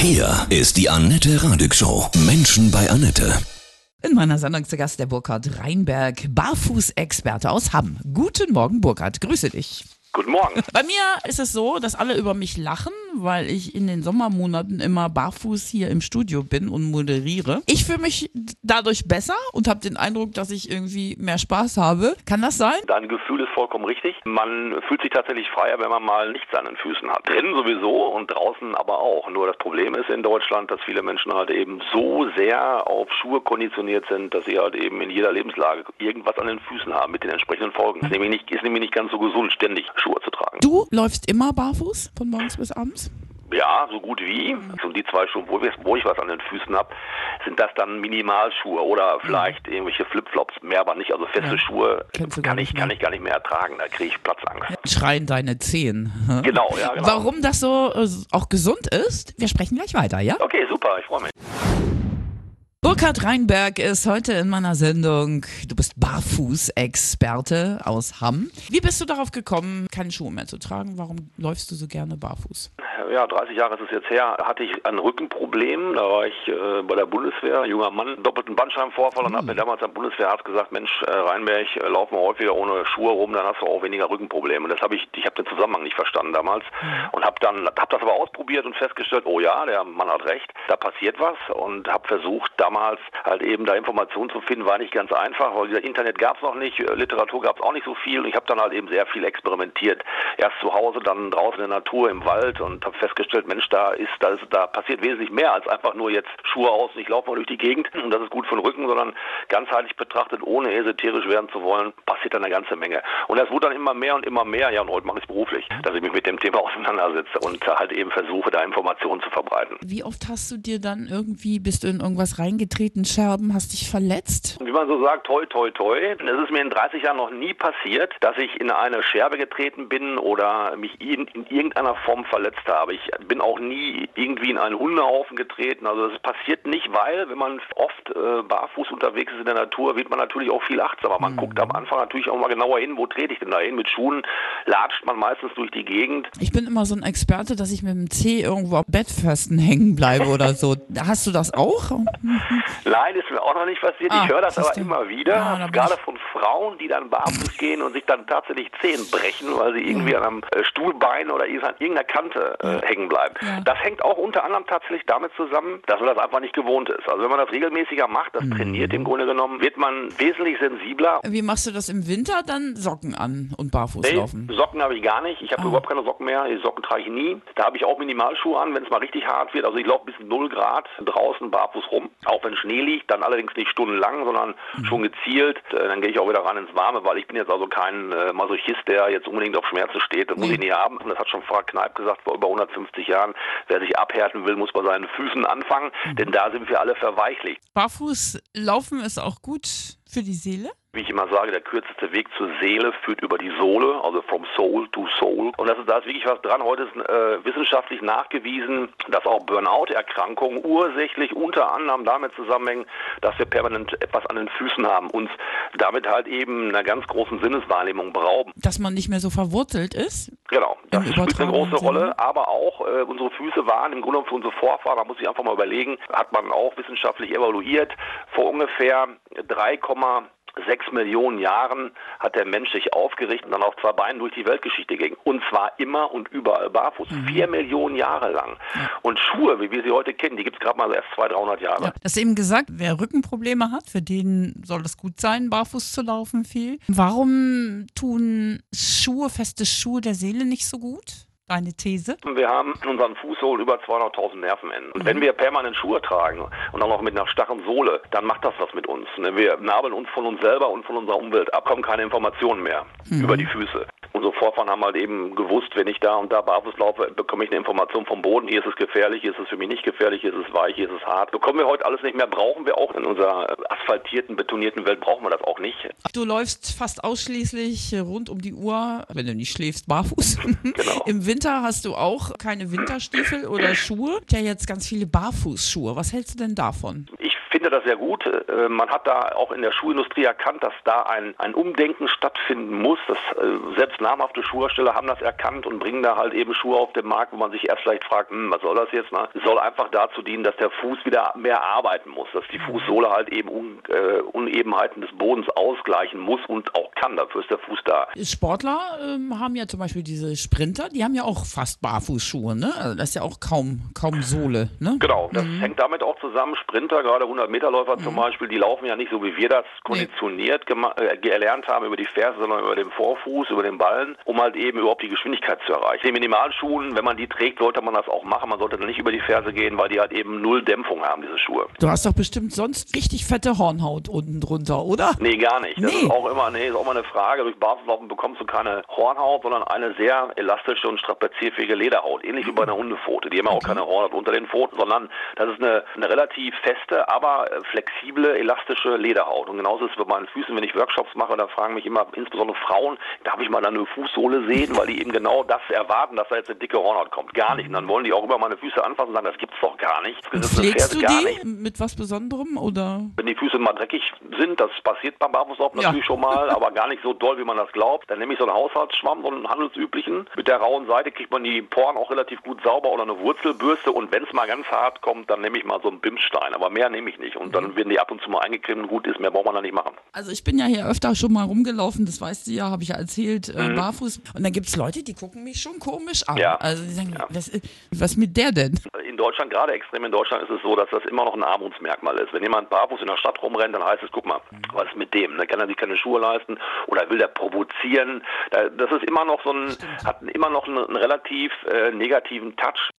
Hier ist die Annette Radig Show. Menschen bei Annette. In meiner Sendung zu Gast der Burkhard Reinberg, Barfußexperte aus Hamm. Guten Morgen, Burkhard. Grüße dich. Guten Morgen. Bei mir ist es so, dass alle über mich lachen, weil ich in den Sommermonaten immer barfuß hier im Studio bin und moderiere. Ich fühle mich dadurch besser und habe den Eindruck, dass ich irgendwie mehr Spaß habe. Kann das sein? Dein Gefühl ist vollkommen richtig. Man fühlt sich tatsächlich freier, wenn man mal nichts an den Füßen hat. Drinnen sowieso und draußen aber auch. Nur das Problem ist in Deutschland, dass viele Menschen halt eben so sehr auf Schuhe konditioniert sind, dass sie halt eben in jeder Lebenslage irgendwas an den Füßen haben mit den entsprechenden Folgen. Ist ist nämlich nicht ganz so gesund, ständig Schuhe zu tragen. Du läufst immer barfuß von morgens bis abends? Ja, so gut wie. Und die zwei Schuhe, wo, wo ich was an den Füßen habe, sind das dann Minimalschuhe oder vielleicht mhm. irgendwelche Flipflops, mehr aber nicht. Also feste ja. Schuhe kann ich, kann ich gar nicht mehr ertragen. Da kriege ich Platzangst. Schreien deine Zehen. Genau, ja, genau. Warum das so äh, auch gesund ist, wir sprechen gleich weiter, ja? Okay, super, ich freue mich. Burkhard Reinberg ist heute in meiner Sendung. Du bist Barfuß-Experte aus Hamm. Wie bist du darauf gekommen, keine Schuhe mehr zu tragen? Warum läufst du so gerne barfuß? ja, 30 Jahre ist es jetzt her, hatte ich ein Rückenproblem. Da war ich äh, bei der Bundeswehr, junger Mann, doppelten Bandscheibenvorfall und mhm. hat mir damals ein Bundeswehrarzt gesagt, Mensch, äh, Rheinberg, äh, lauf mal häufiger ohne Schuhe rum, dann hast du auch weniger Rückenprobleme. Und das habe ich, ich habe den Zusammenhang nicht verstanden damals mhm. und habe dann, habe das aber ausprobiert und festgestellt, oh ja, der Mann hat recht, da passiert was und habe versucht, damals halt eben da Informationen zu finden, war nicht ganz einfach, weil Internet gab es noch nicht, Literatur gab es auch nicht so viel und ich habe dann halt eben sehr viel experimentiert. Erst zu Hause, dann draußen in der Natur, im Wald und habe festgestellt, Mensch, da ist, da ist, da passiert wesentlich mehr als einfach nur jetzt Schuhe aus und ich laufe mal durch die Gegend und das ist gut für den Rücken, sondern ganzheitlich betrachtet, ohne esoterisch werden zu wollen, passiert dann eine ganze Menge. Und das wurde dann immer mehr und immer mehr, ja, und heute mache ich es beruflich, dass ich mich mit dem Thema auseinandersetze und halt eben versuche, da Informationen zu verbreiten. Wie oft hast du dir dann irgendwie, bist du in irgendwas reingetreten, Scherben, hast dich verletzt? Wie man so sagt, toi, toi, toi. Es ist mir in 30 Jahren noch nie passiert, dass ich in eine Scherbe getreten bin oder mich in, in irgendeiner Form verletzt habe. Ich bin auch nie irgendwie in einen Hundehaufen getreten. Also das passiert nicht, weil wenn man oft äh, barfuß unterwegs ist in der Natur, wird man natürlich auch viel achtsamer. Man mhm. guckt am Anfang natürlich auch mal genauer hin, wo trete ich denn da hin. Mit Schuhen latscht man meistens durch die Gegend. Ich bin immer so ein Experte, dass ich mit dem Zeh irgendwo am Bettpfosten hängen bleibe oder so. Hast du das auch? Nein, ist mir auch noch nicht passiert. Ah, ich höre das aber du? immer wieder, ja, gerade von Frauen, die dann barfuß gehen und sich dann tatsächlich Zehen brechen, weil sie irgendwie ja. an einem äh, Stuhlbein oder an irgendeiner Kante äh, hängen bleiben. Ja. Das hängt auch unter anderem tatsächlich damit zusammen, dass man das einfach nicht gewohnt ist. Also wenn man das regelmäßiger macht, das mhm. trainiert im Grunde genommen, wird man wesentlich sensibler. Wie machst du das im Winter? Dann Socken an und barfuß nee, laufen? Socken habe ich gar nicht. Ich habe ah. überhaupt keine Socken mehr. Die Socken trage ich nie. Da habe ich auch Minimalschuhe an, wenn es mal richtig hart wird. Also ich laufe bis 0 Grad draußen barfuß rum. Auch wenn Schnee liegt, dann allerdings nicht stundenlang, sondern mhm. schon gezielt. Äh, dann gehe ich auch wieder ran ins Warme, weil ich bin jetzt also kein äh, Masochist, der jetzt unbedingt auf Schmerzen steht. Das nee. muss ich nie haben. Und das hat schon Frau Kneip gesagt vor über 150 Jahren. Wer sich abhärten will, muss bei seinen Füßen anfangen, mhm. denn da sind wir alle verweichlicht. Barfuß laufen ist auch gut für die Seele? Wie ich immer sage, der kürzeste Weg zur Seele führt über die Sohle, also from soul to soul. Und das ist, da ist wirklich was dran. Heute ist äh, wissenschaftlich nachgewiesen, dass auch Burnout-Erkrankungen ursächlich unter anderem damit zusammenhängen, dass wir permanent etwas an den Füßen haben, uns damit halt eben einer ganz großen Sinneswahrnehmung berauben. Dass man nicht mehr so verwurzelt ist? Genau, das spielt eine große Rolle. Aber auch äh, unsere Füße waren im Grunde für unsere Vorfahren, da muss ich einfach mal überlegen, hat man auch wissenschaftlich evaluiert, vor ungefähr 3, sechs Millionen Jahren hat der Mensch sich aufgerichtet und dann auf zwei Beinen durch die Weltgeschichte ging. Und zwar immer und überall barfuß. Mhm. Vier Millionen Jahre lang. Ja. Und Schuhe, wie wir sie heute kennen, die gibt es gerade mal erst 200, 300 Jahre. Ja, das eben gesagt, wer Rückenprobleme hat, für den soll es gut sein, barfuß zu laufen viel. Warum tun Schuhe, feste Schuhe der Seele nicht so gut? Deine These? Wir haben in unseren Fußsohlen über 200.000 Nervenenden. Und mhm. wenn wir permanent Schuhe tragen und auch noch mit einer starren Sohle, dann macht das was mit uns. Ne? Wir nabeln uns von uns selber und von unserer Umwelt ab, kommen keine Informationen mehr mhm. über die Füße. Unsere Vorfahren haben halt eben gewusst, wenn ich da und da barfuß laufe, bekomme ich eine Information vom Boden. Hier ist es gefährlich, hier ist es für mich nicht gefährlich, hier ist es weich, hier ist es hart. Bekommen wir heute alles nicht mehr, brauchen wir auch in unserer asphaltierten, betonierten Welt, brauchen wir das auch nicht. Du läufst fast ausschließlich rund um die Uhr, wenn du nicht schläfst, barfuß. genau. Im Winter hast du auch keine Winterstiefel oder Schuhe. Ja, jetzt ganz viele Barfußschuhe. Was hältst du denn davon? Ich finde das sehr gut. äh, man hat da auch in der Schuhindustrie erkannt, dass da ein, ein Umdenken stattfinden muss. Das, äh, selbst namhafte Schuhhersteller haben das erkannt und bringen da halt eben Schuhe auf den Markt, wo man sich erst vielleicht fragt, hm, was soll das jetzt? Ne? Es soll einfach dazu dienen, dass der Fuß wieder mehr arbeiten muss, dass die Fußsohle halt eben Un, äh, Unebenheiten des Bodens ausgleichen muss und auch kann. Dafür ist der Fuß da. Sportler ähm, haben ja zum Beispiel diese Sprinter, die haben ja auch fast Barfußschuhe, ne? Also das ist ja auch kaum, kaum Sohle, ne? Genau, das mhm. hängt damit auch zusammen. Sprinter, gerade 100-Meter-Läufer mhm. zum Beispiel, die laufen ja nicht so, wie wir das konditioniert nee. äh, gelernt haben über die Ferse, sondern über den Vorfuß, über den Ballen, um halt eben überhaupt die Geschwindigkeit zu erreichen. Die Minimalschuhen, wenn man die trägt, sollte man das auch machen. Man sollte dann nicht über die Ferse gehen, weil die halt eben null Dämpfung haben, diese Schuhe. Du hast doch bestimmt sonst richtig fette Hornhaut unten drunter, oder? Nee, gar nicht. Das nee. ist auch immer, nee, ist auch mal eine Frage. Durch Barfußlaufen bekommst du keine Hornhaut, sondern eine sehr elastische und strapazierfähige Lederhaut. Ähnlich mhm. wie bei einer Hundepfote. Die haben okay. auch keine Hornhaut unter den Pfoten, sondern das ist eine, eine relativ feste, aber äh, flexible, elastische Lederhaut. Und genauso ist es bei meinen Füßen, wenn ich Workshops mache, da fragen mich immer insbesondere Frauen, darf ich mal eine Fußsohle sehen, weil die eben genau das erwarten, dass da jetzt eine dicke Hornhaut kommt. Gar nicht. Und dann wollen die auch immer meine Füße anfassen und sagen, das gibt's doch gar nicht. Das Pflegst du die nicht. mit was Besonderem oder? Wenn die Füße mal dreckig sind, das passiert beim Barfußlaufen ja. natürlich schon mal, aber gar nicht so doll, wie man das glaubt, dann nehme ich so einen Haushaltsschwamm, so einen handelsüblichen. Mit der rauen Seite kriegt man die Poren auch relativ gut sauber oder eine Wurzelbürste und wenn es mal ganz hart kommt, dann nehme ich mal so einen Bimsstein, aber mehr nehme ich nicht. Und dann mhm. werden die ab und zu mal eingecremt und gut ist, mehr braucht man da nicht machen. Also ich bin ja hier öfter schon mal rumgelaufen, das weißt du ja, habe ich ja erzählt, äh, mhm. barfuß. Und dann gibt es Leute, die gucken mich schon komisch an. Ja. Also die sagen, ja. was, was mit der denn? In Deutschland, gerade extrem in Deutschland, ist es so, dass das immer noch ein Armutsmerkmal ist. Wenn jemand barfuß in der Stadt rumrennt, dann heißt es, guck mal, mhm. was ist mit dem? Dann kann er sich keine Schuhe leisten oder will der provozieren. Das ist immer noch so ein, hat immer noch einen, einen relativ äh, negativen Touch.